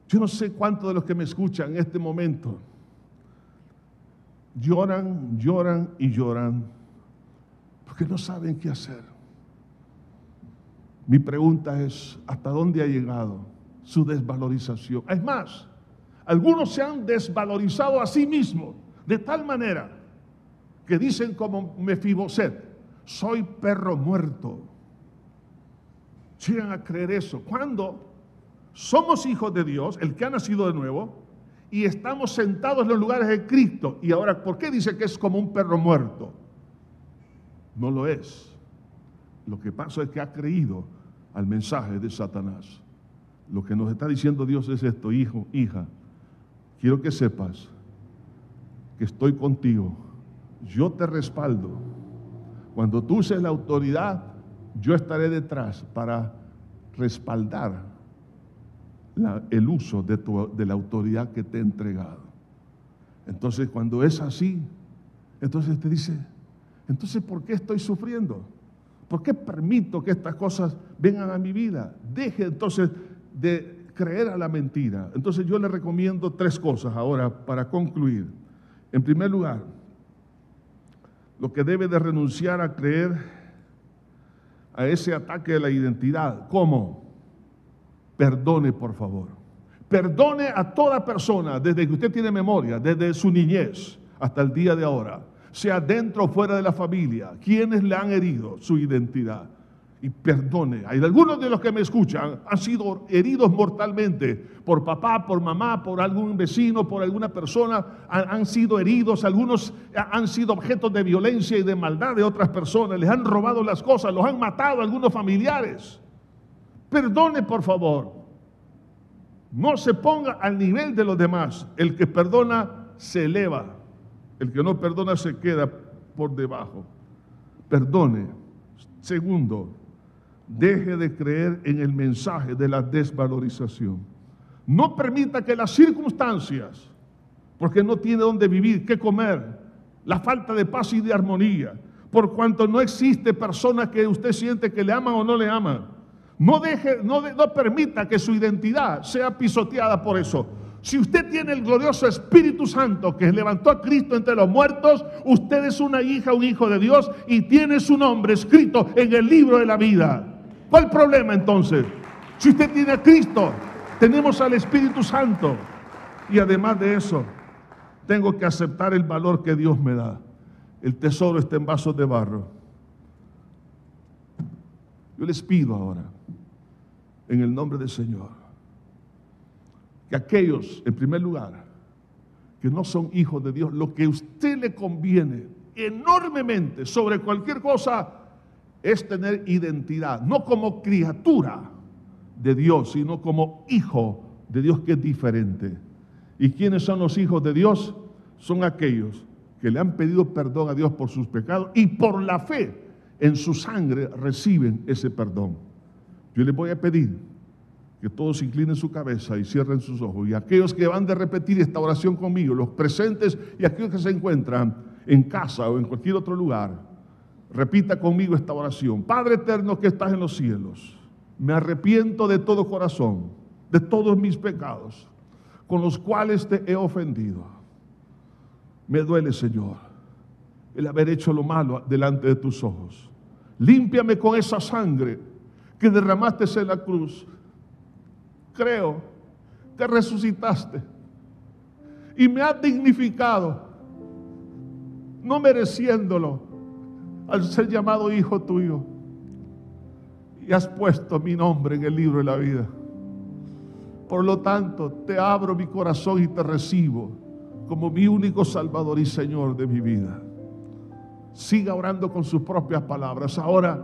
yo no sé cuántos de los que me escuchan en este momento lloran, lloran y lloran porque no saben qué hacer. Mi pregunta es, ¿hasta dónde ha llegado su desvalorización? Es más, algunos se han desvalorizado a sí mismos de tal manera que dicen como Mefiboset, soy perro muerto. Llegan a creer eso. Cuando somos hijos de Dios, el que ha nacido de nuevo, y estamos sentados en los lugares de Cristo. Y ahora, ¿por qué dice que es como un perro muerto? No lo es. Lo que pasa es que ha creído al mensaje de Satanás. Lo que nos está diciendo Dios es esto, hijo, hija. Quiero que sepas que estoy contigo yo te respaldo. Cuando tú uses la autoridad, yo estaré detrás para respaldar el uso de, de la autoridad que te he entregado. Entonces, cuando es así, entonces te dice, entonces, ¿por qué estoy sufriendo? ¿Por qué permito que estas cosas vengan a mi vida? Deje entonces de creer a la mentira. Entonces yo le recomiendo tres cosas ahora para concluir. En primer lugar, lo que debe de renunciar a creer a ese ataque de la identidad. ¿Cómo? Perdone, por favor. Perdone a toda persona, desde que usted tiene memoria, desde su niñez hasta el día de ahora, sea dentro o fuera de la familia, quienes le han herido su identidad y perdone. Hay algunos de los que me escuchan han sido heridos mortalmente por papá, por mamá, por algún vecino, por alguna persona, han, sido heridos, algunos han sido objetos de violencia y de maldad de otras personas, les han robado las cosas, los han matado algunos familiares. Perdone, por favor. No se ponga al nivel de los demás. El que perdona se eleva. El que no perdona se queda por debajo. Perdone. Segundo, deje de creer en el mensaje de la desvalorización. No permita que las circunstancias, porque no tiene dónde vivir, qué comer, la falta de paz y de armonía, por cuanto no existe persona que usted siente que le aman o no le aman. No, deje, no, no permita que su identidad sea pisoteada por eso. Si usted tiene el glorioso Espíritu Santo que levantó a Cristo entre los muertos, usted es una hija, un hijo de Dios y tiene su nombre escrito en el libro de la vida. ¿Cuál problema entonces? Si usted tiene a Cristo, tenemos al Espíritu Santo. Y además de eso, tengo que aceptar el valor que Dios me da. El tesoro está en vasos de barro. Yo les pido ahora, en el nombre del Señor, que aquellos, en primer lugar, que no son hijos de Dios, lo que a usted le conviene enormemente sobre cualquier cosa es tener identidad, no como criatura, de Dios, sino como hijo de Dios que es diferente. ¿Y quiénes son los hijos de Dios? Son aquellos que le han pedido perdón a Dios por sus pecados y por la fe en su sangre reciben ese perdón. Yo les voy a pedir que todos inclinen su cabeza y cierren sus ojos. Y aquellos que van de repetir esta oración conmigo, los presentes y aquellos que se encuentran en casa o en cualquier otro lugar, repita conmigo esta oración. Padre eterno que estás en los cielos, me arrepiento de todo corazón, de todos mis pecados, con los cuales te he ofendido. Me duele, Señor, el haber hecho lo malo delante de tus ojos. Límpiame con esa sangre que derramaste en la cruz. Creo que resucitaste y me has dignificado, no mereciéndolo, al ser llamado hijo tuyo. Y has puesto mi nombre en el libro de la vida. Por lo tanto, te abro mi corazón y te recibo como mi único Salvador y Señor de mi vida siga orando con sus propias palabras. Ahora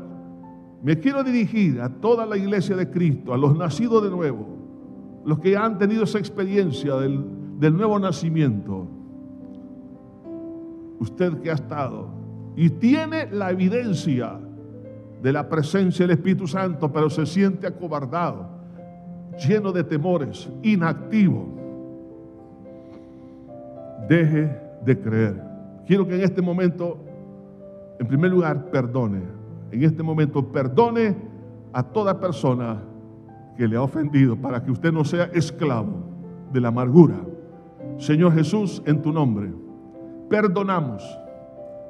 me quiero dirigir a toda la iglesia de Cristo, a los nacidos de nuevo, los que han tenido esa experiencia del, del nuevo nacimiento. Usted que ha estado y tiene la evidencia de la presencia del Espíritu Santo, pero se siente acobardado, lleno de temores, inactivo. Deje de creer. Quiero que en este momento en primer lugar, perdone. En este momento, perdone a toda persona que le ha ofendido para que usted no sea esclavo de la amargura. Señor Jesús, en tu nombre, perdonamos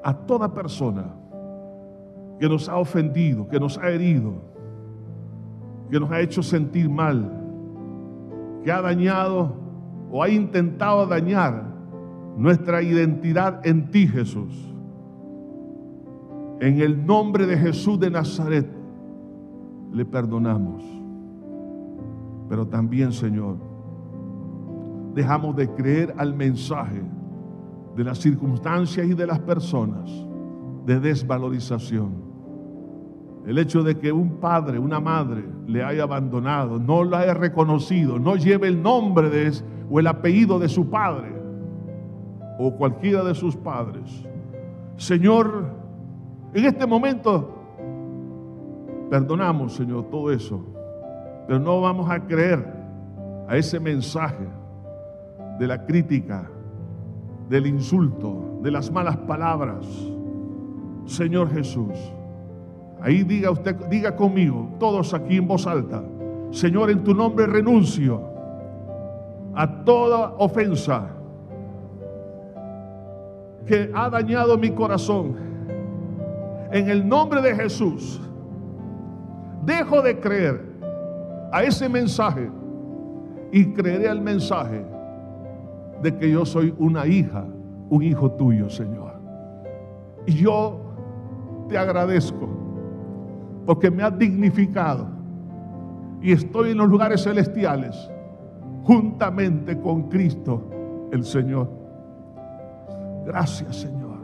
a toda persona que nos ha ofendido, que nos ha herido, que nos ha hecho sentir mal, que ha dañado o ha intentado dañar nuestra identidad en ti, Jesús. En el nombre de Jesús de Nazaret le perdonamos. Pero también, Señor, dejamos de creer al mensaje de las circunstancias y de las personas de desvalorización. El hecho de que un padre, una madre le haya abandonado, no lo haya reconocido, no lleve el nombre de, o el apellido de su padre o cualquiera de sus padres. Señor, en este momento, perdonamos, Señor, todo eso. Pero no vamos a creer a ese mensaje de la crítica, del insulto, de las malas palabras. Señor Jesús, ahí diga usted, diga conmigo, todos aquí en voz alta, Señor, en tu nombre renuncio a toda ofensa que ha dañado mi corazón en el nombre de Jesús, dejo de creer a ese mensaje y creeré al mensaje de que yo soy una hija, un hijo tuyo, Señor. Y yo te agradezco porque me has dignificado y estoy en los lugares celestiales juntamente con Cristo el Señor. Gracias, Señor.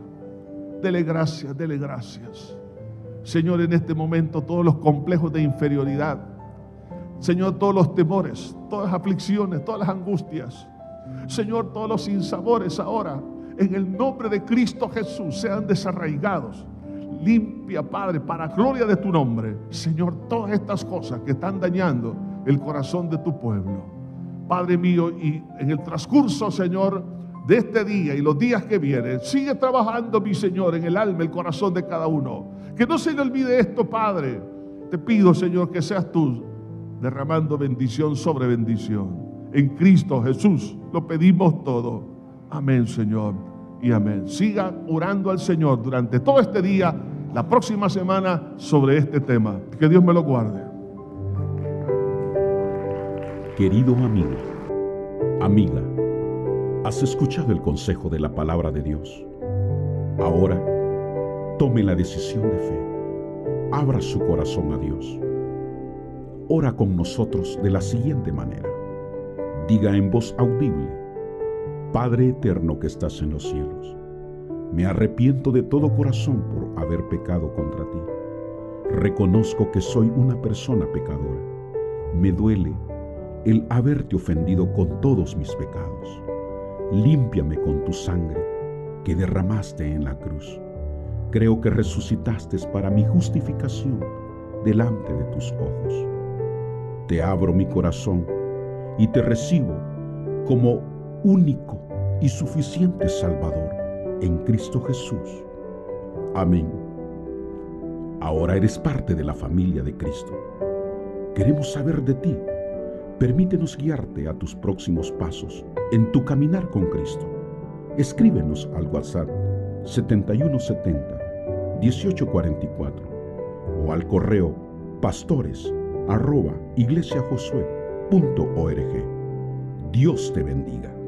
Dele gracias, dele gracias. Señor, en este momento todos los complejos de inferioridad, Señor, todos los temores, todas las aflicciones, todas las angustias, Señor, todos los sinsabores ahora, en el nombre de Cristo Jesús, sean desarraigados. Limpia, Padre, para gloria de tu nombre, Señor, todas estas cosas que están dañando el corazón de tu pueblo. Padre mío, y en el transcurso, Señor, de este día y los días que vienen. Sigue trabajando, mi Señor, en el alma, el corazón de cada uno. Que no se le olvide esto, Padre. Te pido, Señor, que seas tú derramando bendición sobre bendición. En Cristo Jesús lo pedimos todo. Amén, Señor. Y amén. Siga orando al Señor durante todo este día, la próxima semana, sobre este tema. Que Dios me lo guarde. Querido amigo, amiga ¿Has escuchado el consejo de la palabra de Dios? Ahora, tome la decisión de fe. Abra su corazón a Dios. Ora con nosotros de la siguiente manera. Diga en voz audible, Padre eterno que estás en los cielos, me arrepiento de todo corazón por haber pecado contra ti. Reconozco que soy una persona pecadora Me duele el haberte ofendido con todos mis pecados. Límpiame con tu sangre que derramaste en la cruz. Creo que resucitaste para mi justificación delante de tus ojos. Te abro mi corazón y te recibo como único y suficiente Salvador en Cristo Jesús. Amén. Ahora eres parte de la familia de Cristo. Queremos saber de ti. Permítenos guiarte a tus próximos pasos en tu caminar con Cristo. Escríbenos al WhatsApp 7170 1844 o al correo pastores arroba iglesiajosué.org. Dios te bendiga.